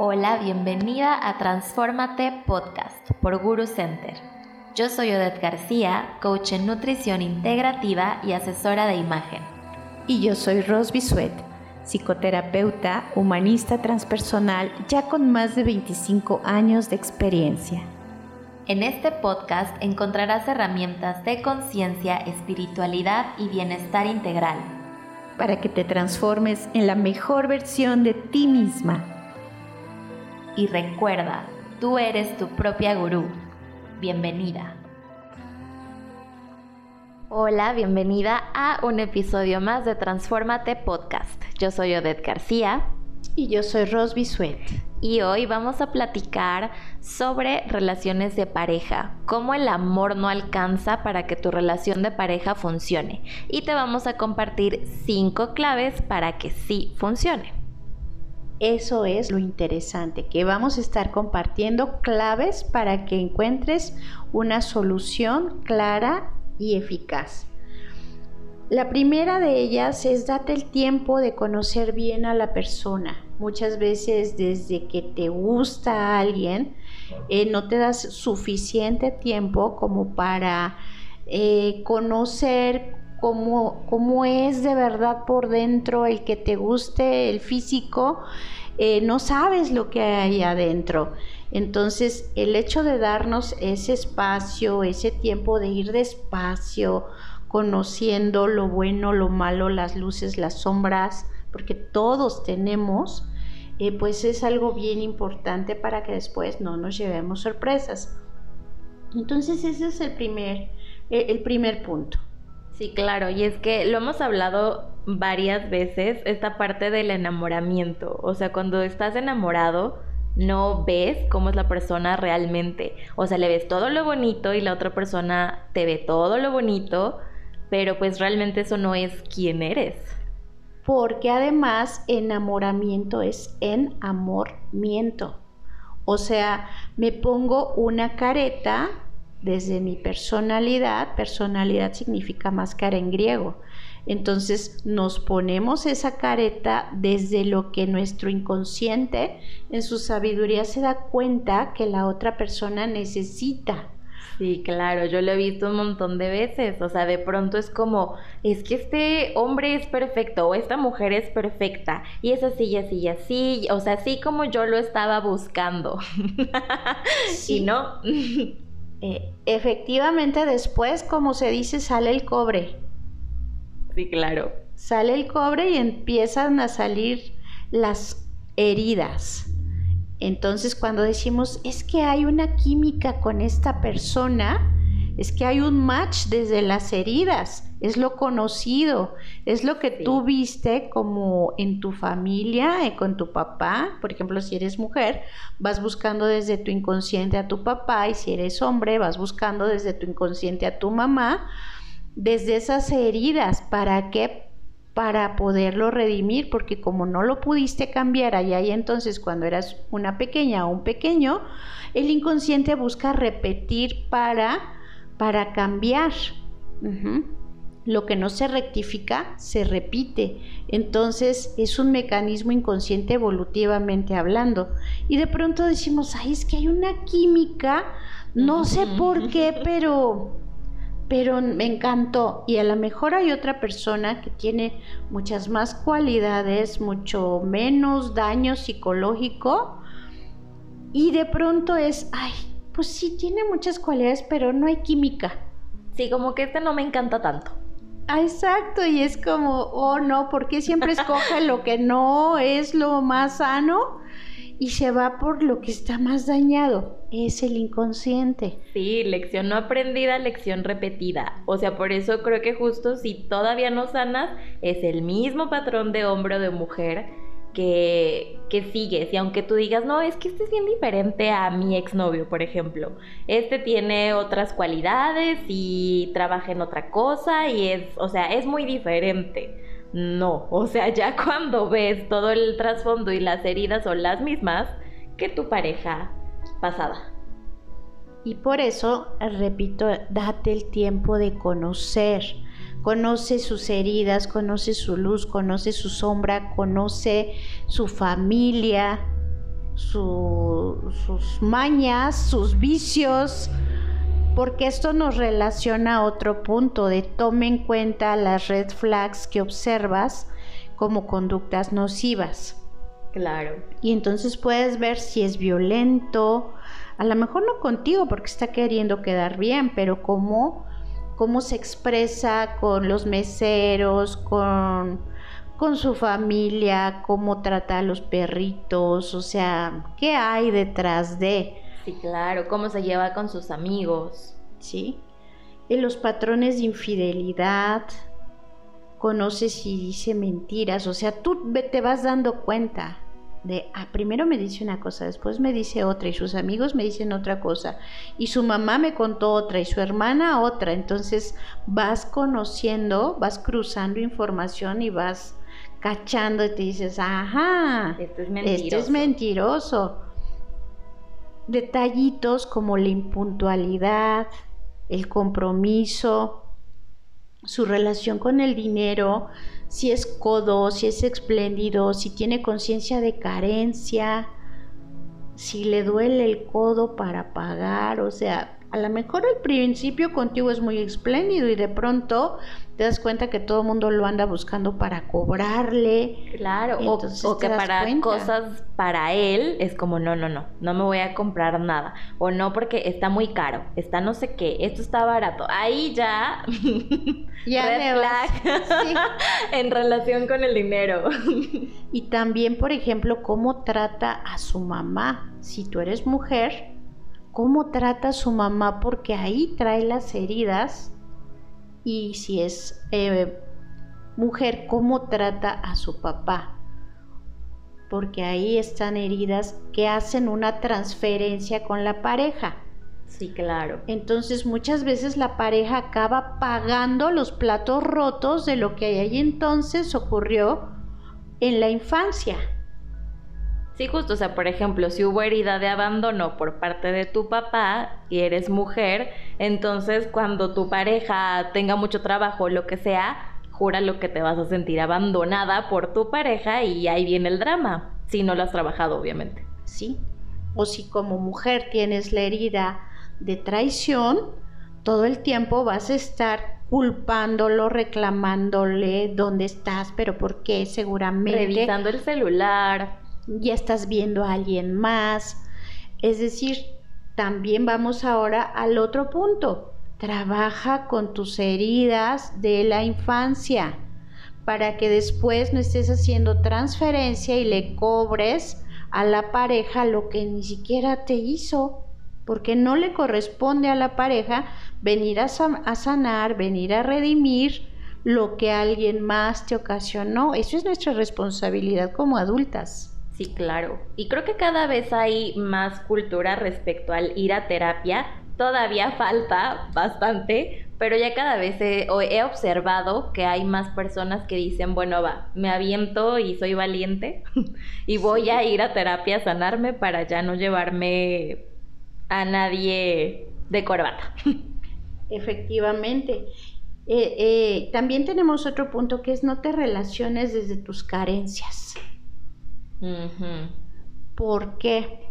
Hola, bienvenida a Transformate Podcast por Guru Center. Yo soy Odette García, coach en nutrición integrativa y asesora de imagen. Y yo soy Ros Bisuet, psicoterapeuta, humanista transpersonal, ya con más de 25 años de experiencia. En este podcast encontrarás herramientas de conciencia, espiritualidad y bienestar integral. Para que te transformes en la mejor versión de ti misma y recuerda, tú eres tu propia gurú. Bienvenida. Hola, bienvenida a un episodio más de Transformate Podcast. Yo soy Odette García. Y yo soy Ros Bisuet. Y hoy vamos a platicar sobre relaciones de pareja, cómo el amor no alcanza para que tu relación de pareja funcione. Y te vamos a compartir cinco claves para que sí funcione. Eso es lo interesante, que vamos a estar compartiendo claves para que encuentres una solución clara y eficaz. La primera de ellas es date el tiempo de conocer bien a la persona. Muchas veces desde que te gusta a alguien, eh, no te das suficiente tiempo como para eh, conocer cómo, es de verdad por dentro, el que te guste el físico, eh, no sabes lo que hay adentro. Entonces, el hecho de darnos ese espacio, ese tiempo de ir despacio, conociendo lo bueno, lo malo, las luces, las sombras, porque todos tenemos, eh, pues es algo bien importante para que después no nos llevemos sorpresas. Entonces, ese es el primer, eh, el primer punto. Sí, claro, y es que lo hemos hablado varias veces, esta parte del enamoramiento, o sea, cuando estás enamorado, no ves cómo es la persona realmente. O sea, le ves todo lo bonito y la otra persona te ve todo lo bonito, pero pues realmente eso no es quién eres. Porque además enamoramiento es en amormiento. O sea, me pongo una careta desde mi personalidad, personalidad significa máscara en griego. Entonces nos ponemos esa careta desde lo que nuestro inconsciente en su sabiduría se da cuenta que la otra persona necesita. Sí, claro, yo lo he visto un montón de veces, o sea, de pronto es como, es que este hombre es perfecto o esta mujer es perfecta y es así y así y así, o sea, así como yo lo estaba buscando. y no. Eh, efectivamente después, como se dice, sale el cobre. Sí, claro. Sale el cobre y empiezan a salir las heridas. Entonces cuando decimos, es que hay una química con esta persona, es que hay un match desde las heridas, es lo conocido, es lo que tú viste como en tu familia, eh, con tu papá, por ejemplo, si eres mujer, vas buscando desde tu inconsciente a tu papá y si eres hombre, vas buscando desde tu inconsciente a tu mamá, desde esas heridas, ¿para qué? Para poderlo redimir, porque como no lo pudiste cambiar allá y entonces cuando eras una pequeña o un pequeño, el inconsciente busca repetir para para cambiar. Lo que no se rectifica se repite. Entonces es un mecanismo inconsciente evolutivamente hablando. Y de pronto decimos, ay, es que hay una química, no sé por qué, pero pero me encantó. Y a lo mejor hay otra persona que tiene muchas más cualidades, mucho menos daño psicológico. Y de pronto es, ay, pues sí tiene muchas cualidades, pero no hay química. Sí, como que este no me encanta tanto. Ah, exacto, y es como, oh no, ¿por qué siempre escoge lo que no es lo más sano y se va por lo que está más dañado? Es el inconsciente. Sí, lección no aprendida, lección repetida. O sea, por eso creo que justo si todavía no sanas, es el mismo patrón de hombre o de mujer que, que, sigues. Y aunque tú digas, no, es que este es bien diferente a mi exnovio, por ejemplo. Este tiene otras cualidades y trabaja en otra cosa y es, o sea, es muy diferente. No, o sea, ya cuando ves todo el trasfondo y las heridas son las mismas que tu pareja pasada. Y por eso, repito, date el tiempo de conocer conoce sus heridas, conoce su luz, conoce su sombra, conoce su familia, sus mañas, sus vicios, porque esto nos relaciona a otro punto de tome en cuenta las red flags que observas como conductas nocivas. Claro. Y entonces puedes ver si es violento, a lo mejor no contigo porque está queriendo quedar bien, pero cómo, cómo se expresa con los meseros, con, con su familia, cómo trata a los perritos, o sea, ¿qué hay detrás de? Sí, claro, cómo se lleva con sus amigos. Sí. Y los patrones de infidelidad, conoces si dice mentiras, o sea, tú te vas dando cuenta de, ah, primero me dice una cosa, después me dice otra y sus amigos me dicen otra cosa y su mamá me contó otra y su hermana otra, entonces vas conociendo, vas cruzando información y vas cachando y te dices, ajá, este es mentiroso. Este es mentiroso. Detallitos como la impuntualidad, el compromiso, su relación con el dinero, si es codo, si es espléndido, si tiene conciencia de carencia, si le duele el codo para pagar, o sea, a lo mejor al principio contigo es muy espléndido y de pronto te das cuenta que todo el mundo lo anda buscando para cobrarle. Claro, o, que para cosas para él es como, no, no, no, no me voy a comprar nada. O no porque está muy caro, está no sé qué, esto está barato. Ahí ya, ya red en relación con el dinero. y también, por ejemplo, cómo trata a su mamá. Si tú eres mujer, cómo trata a su mamá, porque ahí trae las heridas. Y si es eh, mujer, cómo trata a su papá. Porque ahí están heridas que hacen una transferencia con la pareja. Sí, claro. Entonces muchas veces la pareja acaba pagando los platos rotos de lo que ahí entonces ocurrió en la infancia. Sí, justo, o sea, por ejemplo, si hubo herida de abandono por parte de tu papá y eres mujer, entonces cuando tu pareja tenga mucho trabajo o lo que sea, jura lo que te vas a sentir abandonada por tu pareja y ahí viene el drama, si no lo has trabajado, obviamente. Sí, o si como mujer tienes la herida de traición, todo el tiempo vas a estar culpándolo, reclamándole dónde estás, pero por qué, seguramente. Revisando el celular ya estás viendo a alguien más. Es decir, también vamos ahora al otro punto. Trabaja con tus heridas de la infancia para que después no estés haciendo transferencia y le cobres a la pareja lo que ni siquiera te hizo, porque no le corresponde a la pareja venir a, sanar, venir a redimir lo que alguien más te ocasionó. Eso es nuestra responsabilidad como adultas. Sí, claro. Y creo que cada vez hay más cultura respecto al ir a terapia. Todavía falta bastante, pero ya cada vez he, he, observado que hay más personas que dicen, bueno, va, me aviento y soy valiente y voy a ir a terapia a sanarme para ya no llevarme a nadie de corbata. Efectivamente. Eh, eh, también tenemos otro punto que es no te relaciones desde tus carencias. ¿Por qué?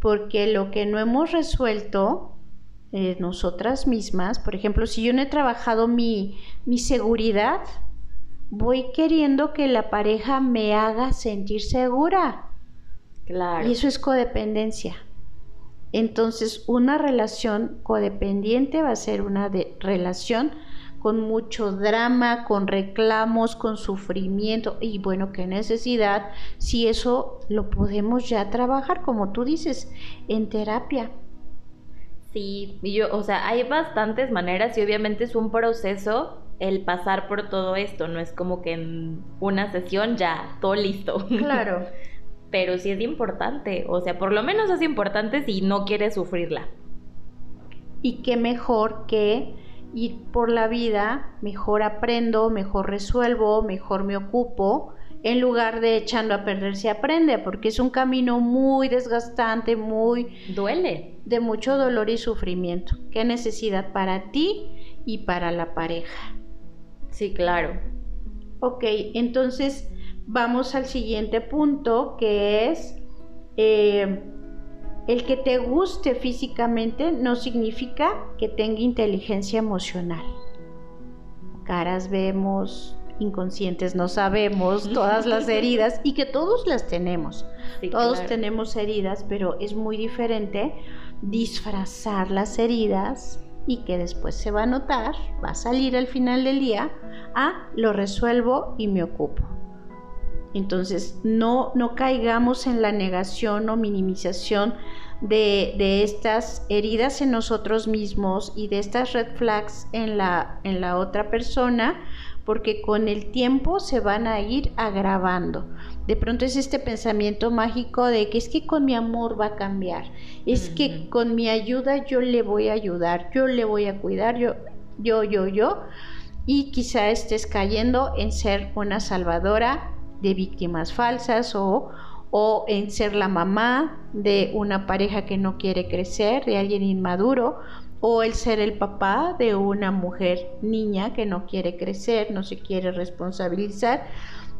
Porque lo que no hemos resuelto eh, nosotras mismas, por ejemplo, si yo no he trabajado mi, mi seguridad, voy queriendo que la pareja me haga sentir segura. Claro. Y eso es codependencia. Entonces, una relación codependiente va a ser una de, relación con mucho drama, con reclamos, con sufrimiento y bueno, qué necesidad si eso lo podemos ya trabajar, como tú dices, en terapia. Sí, yo, o sea, hay bastantes maneras y obviamente es un proceso el pasar por todo esto, no es como que en una sesión ya todo listo. Claro. Pero sí es importante, o sea, por lo menos es importante si no quieres sufrirla. Y qué mejor que ir por la vida, mejor aprendo, mejor resuelvo, mejor me ocupo, en lugar de echando a perder se aprende, porque es un camino muy desgastante, muy... Duele. De mucho dolor y sufrimiento. ¿Qué necesidad para ti y para la pareja? Sí, claro. Ok, entonces vamos al siguiente punto, que es eh, el que te guste físicamente no significa que tenga inteligencia emocional. Caras vemos, inconscientes no sabemos, todas las heridas y que todos las tenemos. todos tenemos heridas, pero es muy diferente disfrazar las heridas y que después se va a notar, va a salir al final del día, a lo resuelvo y me ocupo. Entonces, no, no caigamos en la negación o minimización de, de, estas heridas en nosotros mismos y de estas red flags en la, en la otra persona, porque con el tiempo se van a ir agravando. De pronto es este pensamiento mágico de que es que con mi amor va a cambiar, es que con mi ayuda yo le voy a ayudar, yo le voy a cuidar, yo, yo, yo, yo, y quizá estés cayendo en ser una salvadora de víctimas falsas o, o en ser la mamá de una pareja que no quiere crecer, de alguien inmaduro, o el ser el papá de una mujer niña que no quiere crecer, no se quiere responsabilizar.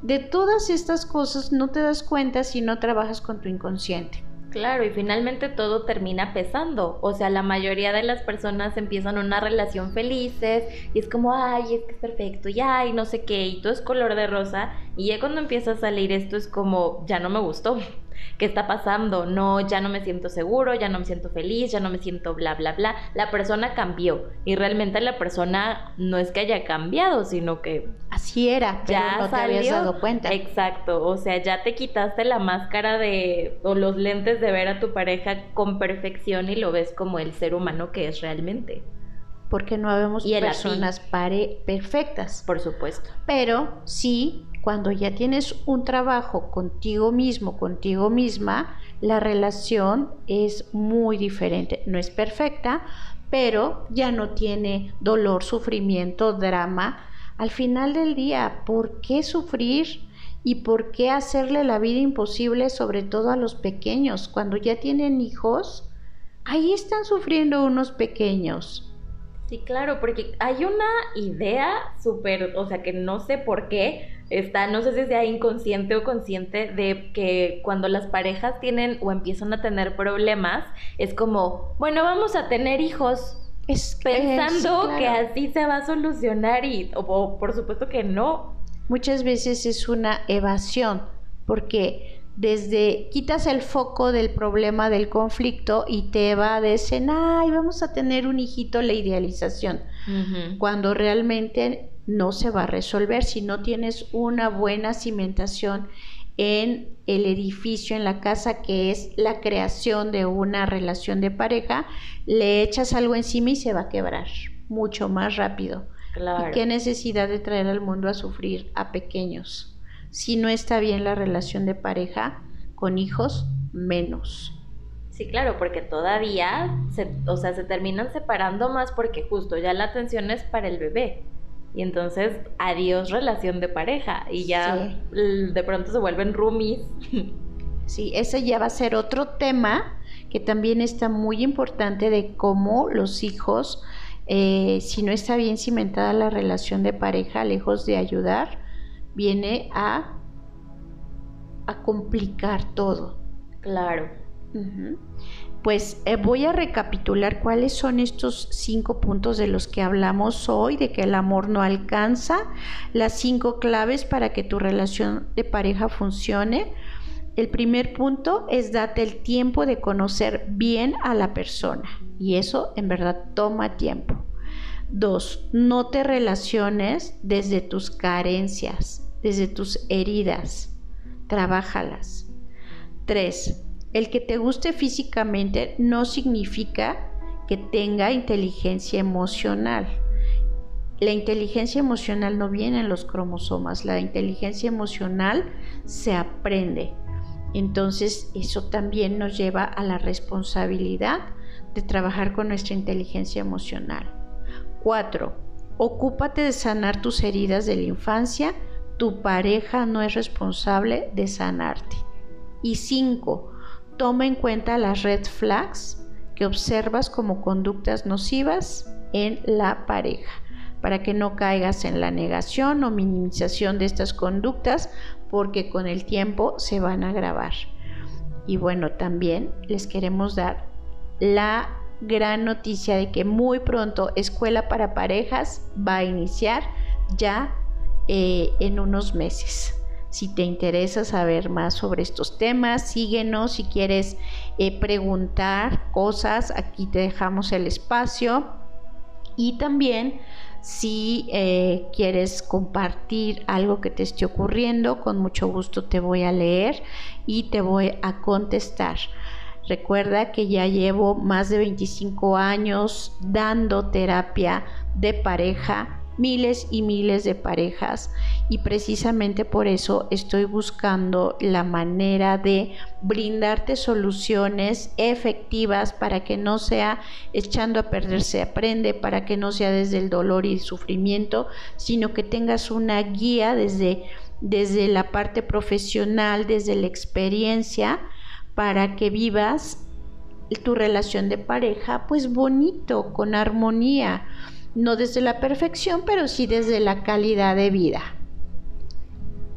De todas estas cosas no te das cuenta si no trabajas con tu inconsciente. Claro, y finalmente todo termina pesando. O sea, la mayoría de las personas empiezan una relación felices y es como, ay, es que es perfecto, y ay, no sé qué, y todo es color de rosa. Y ya cuando empieza a salir esto es como, ya no me gustó. ¿Qué está pasando? No, ya no me siento seguro, ya no me siento feliz, ya no me siento bla, bla, bla. La persona cambió y realmente la persona no es que haya cambiado, sino que así era, ya no te habías dado cuenta. Exacto, o sea, ya te quitaste la máscara de o los lentes de ver a tu pareja con perfección y lo ves como el ser humano que es realmente porque no habemos personas pare perfectas. Por supuesto. Pero sí cuando ya tienes un trabajo contigo mismo, contigo misma, la relación es muy diferente. No es perfecta, pero ya no tiene dolor, sufrimiento, drama. Al final del día, ¿por qué sufrir y por qué hacerle la vida imposible, sobre todo a los pequeños? Cuando ya tienen hijos, ahí están sufriendo unos pequeños. Sí, claro, porque hay una idea súper, o sea, que no sé por qué, está, no sé si sea inconsciente o consciente, de que cuando las parejas tienen o empiezan a tener problemas, es como, bueno, vamos a tener hijos. Es, pensando que así se va a solucionar y, o por supuesto que no. Muchas veces es una evasión, porque desde quitas el foco del problema del conflicto y te va decir, ay, vamos a tener un hijito, la idealización, cuando realmente no se va a resolver si no tienes una buena cimentación en el edificio, en la casa, que es la creación de una relación de pareja, le echas algo encima y se va a quebrar mucho más rápido. Claro. ¿Y qué necesidad de traer al mundo a sufrir a pequeños? Si no está bien la relación de pareja, con hijos menos. Sí, claro, porque todavía, se, o sea, se terminan separando más porque justo ya la atención es para el bebé. Y entonces, adiós relación de pareja. Y ya de pronto se vuelven roomies. Sí, ese ya va a ser otro tema que también está muy importante de cómo los hijos, eh, si no está bien cimentada la relación de pareja, lejos de ayudar, viene a, a complicar todo. Claro. Pues eh, voy a recapitular cuáles son estos cinco puntos de los que hablamos hoy, de que el amor no alcanza, las cinco claves para que tu relación de pareja funcione. El primer punto es date el tiempo de conocer bien a la persona y eso en verdad toma tiempo. Dos, no te relaciones desde tus carencias desde tus heridas. Trabájalas. 3. El que te guste físicamente no significa que tenga inteligencia emocional. La inteligencia emocional no viene en los cromosomas, la inteligencia emocional se aprende. Entonces eso también nos lleva a la responsabilidad de trabajar con nuestra inteligencia emocional. 4. Ocúpate de sanar tus heridas de la infancia tu pareja no es responsable de sanarte. Y cinco, toma en cuenta las red flags que observas como conductas nocivas en la pareja, para que no caigas en la negación o minimización de estas conductas, porque con el tiempo se van a agravar. Y bueno, también les queremos dar la gran noticia de que muy pronto Escuela para Parejas va a iniciar ya eh, en unos meses. Si te interesa saber más sobre estos temas, síguenos. Si quieres eh, preguntar cosas, aquí te dejamos el espacio. Y también si eh, quieres compartir algo que te esté ocurriendo, con mucho gusto te voy a leer y te voy a contestar. Recuerda que ya llevo más de 25 años dando terapia de pareja miles y miles de parejas. Y precisamente por eso estoy buscando la manera de brindarte soluciones efectivas para que no sea echando a perder se aprende, para que no sea desde el dolor y el sufrimiento, sino que tengas una guía desde, desde la parte profesional, desde la experiencia, para que vivas tu relación de pareja pues bonito, con armonía no desde la perfección, pero sí desde la calidad de vida.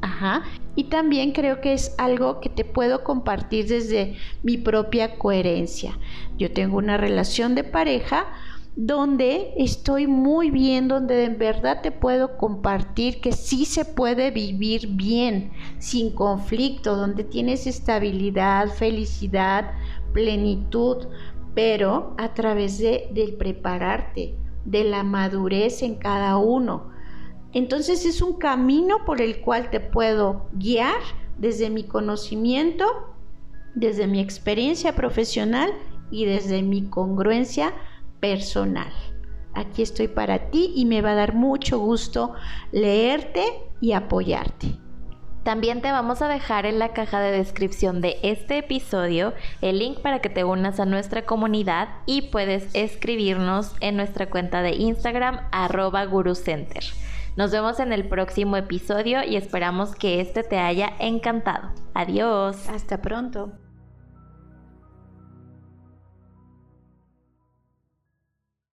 Ajá. Y también creo que es algo que te puedo compartir desde mi propia coherencia. Yo tengo una relación de pareja donde estoy muy bien, donde en verdad te puedo compartir que sí se puede vivir bien, sin conflicto, donde tienes estabilidad, felicidad, plenitud, pero a través de, del prepararte, de la madurez en cada uno. Entonces es un camino por el cual te puedo guiar desde mi conocimiento, desde mi experiencia profesional y desde mi congruencia personal. Aquí estoy para ti y me va a dar mucho gusto leerte y apoyarte. También te vamos a dejar en la caja de descripción de este episodio el link para que te unas a nuestra comunidad y puedes escribirnos en nuestra cuenta de Instagram arroba gurucenter. Nos vemos en el próximo episodio y esperamos que este te haya encantado. Adiós. Hasta pronto.